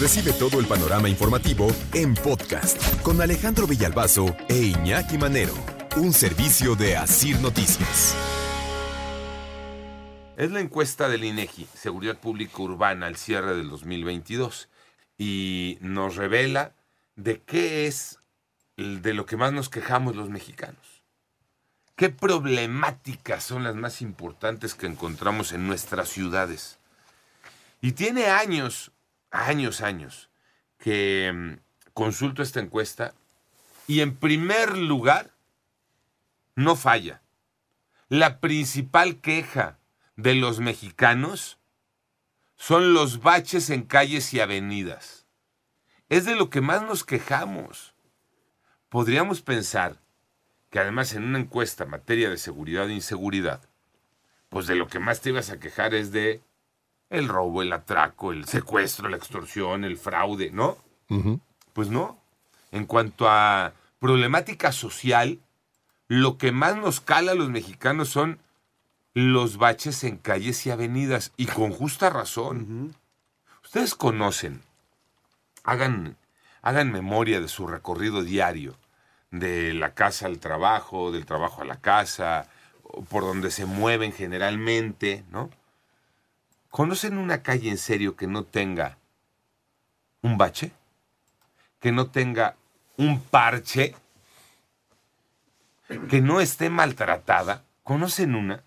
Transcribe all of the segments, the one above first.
Recibe todo el panorama informativo en podcast con Alejandro Villalbazo e Iñaki Manero, un servicio de Asir Noticias. Es la encuesta del INEGI, Seguridad Pública Urbana, al cierre del 2022, y nos revela de qué es de lo que más nos quejamos los mexicanos. ¿Qué problemáticas son las más importantes que encontramos en nuestras ciudades? Y tiene años, años, años, que mm, consulto esta encuesta y en primer lugar, no falla. La principal queja de los mexicanos son los baches en calles y avenidas. Es de lo que más nos quejamos. Podríamos pensar que además en una encuesta en materia de seguridad e inseguridad, pues de lo que más te ibas a quejar es de el robo, el atraco, el secuestro, la extorsión, el fraude, ¿no? Pues no. En cuanto a problemática social, lo que más nos cala a los mexicanos son los baches en calles y avenidas, y con justa razón. Ustedes conocen, hagan, hagan memoria de su recorrido diario, de la casa al trabajo, del trabajo a la casa, por donde se mueven generalmente, ¿no? ¿Conocen una calle en serio que no tenga un bache? ¿Que no tenga un parche? ¿Que no esté maltratada? ¿Conocen una?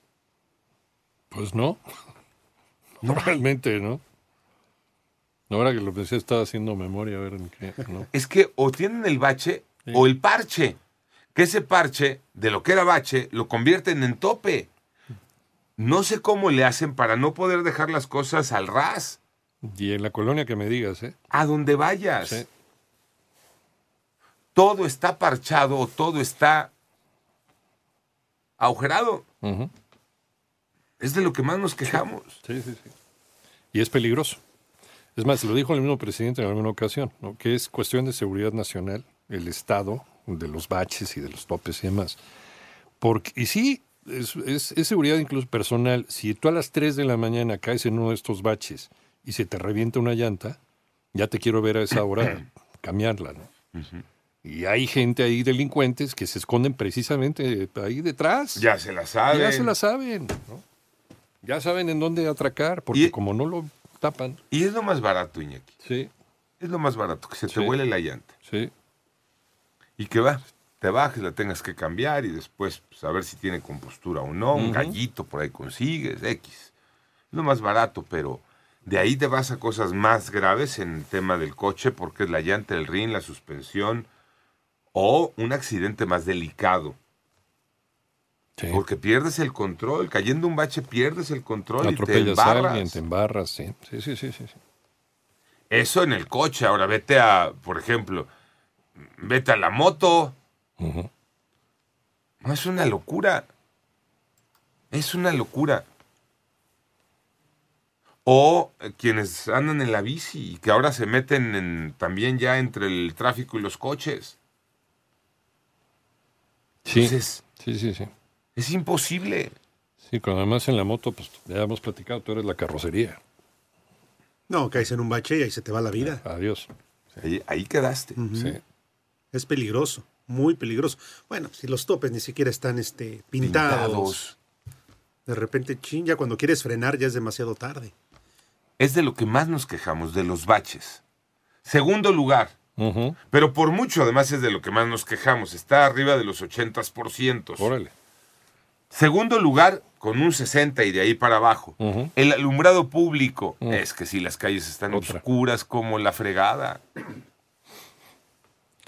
Pues no. No, realmente, ¿no? Ahora que lo pensé, estaba haciendo memoria a ver en qué. ¿no? Es que o tienen el bache o el parche. Que ese parche, de lo que era bache, lo convierten en tope. No sé cómo le hacen para no poder dejar las cosas al ras. Y en la colonia que me digas, ¿eh? A donde vayas. Todo está parchado o todo está agujerado. Es de lo que más nos quejamos. Sí, sí, sí. Y es peligroso. Es más, lo dijo el mismo presidente en alguna ocasión, ¿no? que es cuestión de seguridad nacional, el Estado, de los baches y de los topes y demás. Porque, y sí, es, seguridad incluso personal. Si tú a las 3 de la mañana caes en uno de estos baches y se te revienta una llanta, ya te quiero ver a esa hora cambiarla, ¿no? Y hay gente ahí, delincuentes, que se esconden precisamente ahí detrás. Ya se la saben. Ya se la saben, ¿no? Ya saben en dónde atracar, porque como no lo tapan. Y es lo más barato, Iñaki. Sí. Es lo más barato, que se te huele la llanta. Sí. Y que va, te bajes, la tengas que cambiar y después pues, a ver si tiene compostura o no, un gallito por ahí consigues, X. Es lo más barato, pero de ahí te vas a cosas más graves en el tema del coche, porque es la llanta, el rin, la suspensión, o un accidente más delicado. Porque pierdes el control, cayendo un bache pierdes el control y te embarras. A alguien, te embarras, sí. Sí, sí, sí, sí. Eso en el coche, ahora vete a, por ejemplo, vete a la moto, no, es una locura. Es una locura. O eh, quienes andan en la bici y que ahora se meten también ya entre el tráfico y los coches. Sí, sí, sí, sí. Es imposible. Sí, cuando además en la moto, pues ya hemos platicado, tú eres la carrocería. No, caes en un bache y ahí se te va la vida. Adiós. Ahí, quedaste. Sí. Es peligroso muy peligroso. Bueno, si los topes ni siquiera están este, pintados, De repente, chin, ya cuando quieres frenar ya es demasiado tarde. Es de lo que más nos quejamos, de los baches. Segundo lugar, pero por mucho además es de lo que más nos quejamos, está arriba de los 80%. Órale. Segundo lugar, con un 60 y de ahí para abajo. El alumbrado público. Es que si las calles están oscuras como la fregada.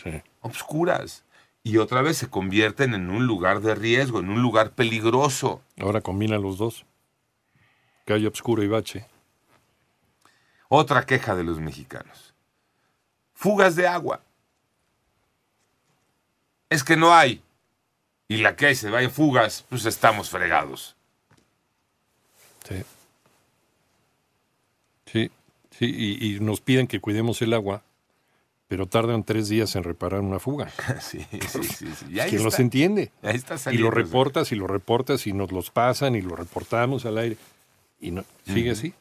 Sí. Obscuras y otra vez se convierten en un lugar de riesgo, en un lugar peligroso. Ahora combina los dos. Calle oscuro y bache. Otra queja de los mexicanos. Fugas de agua. Es que no hay. Y la que hay se va en fugas, pues estamos fregados. Sí. Sí, sí, y, y nos piden que cuidemos el agua pero tardan tres días en reparar una fuga. Sí, sí, sí. sí. ¿Quién los entiende? Ahí está y lo reportas y lo reportas y nos los pasan y lo reportamos al aire. Y no, sigue así.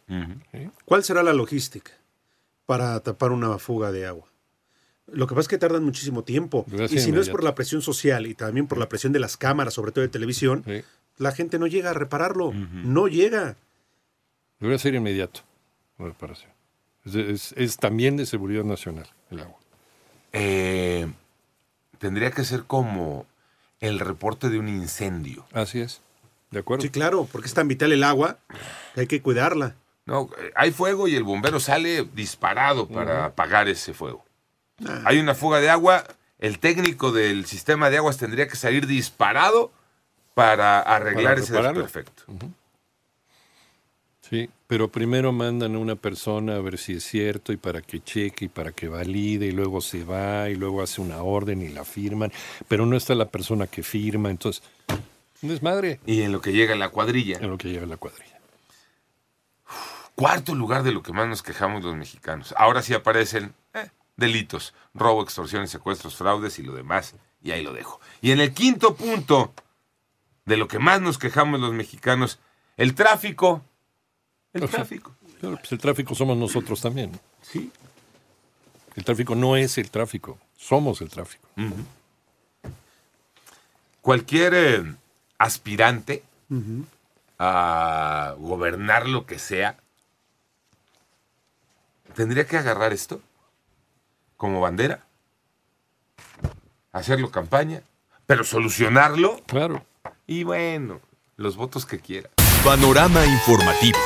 ¿Cuál será la logística? para tapar una fuga de agua. Lo que pasa es que tardan muchísimo tiempo. Gracias, y si no es por la presión social y también por la presión de las cámaras, sobre todo de televisión, Sí. la gente no llega a repararlo. No llega. Debería ser inmediato la reparación. Es, es- es también de seguridad nacional el agua. Eh, tendría que ser como el reporte de un incendio. Así es. ¿De acuerdo? Sí, claro, porque es tan vital el agua que hay que cuidarla. No, eh, hay fuego y el bombero sale disparado para apagar ese fuego. Hay una fuga de agua, el técnico del sistema de aguas tendría que salir disparado para arreglar Para ese desperfecto. Sí, pero primero mandan a una persona a ver si es cierto y para que cheque y para que valide y luego se va y luego hace una orden y la firman, pero no está la persona que firma, entonces, un desmadre Y en lo que llega la cuadrilla. en lo que llega la cuadrilla. Cuarto lugar de lo que más nos quejamos los mexicanos. Ahora sí aparecen eh, delitos, robo, extorsiones, secuestros, fraudes y lo demás. Y ahí lo dejo. Y en el quinto punto de lo que más nos quejamos los mexicanos, el tráfico. El O sea, tráfico. Claro, pues el tráfico somos nosotros también. Sí. El tráfico no es el tráfico, somos el tráfico. Cualquier eh, aspirante a gobernar lo que sea tendría que agarrar esto como bandera, hacerlo campaña, pero solucionarlo Claro. y bueno, los votos que quiera. Panorama informativo.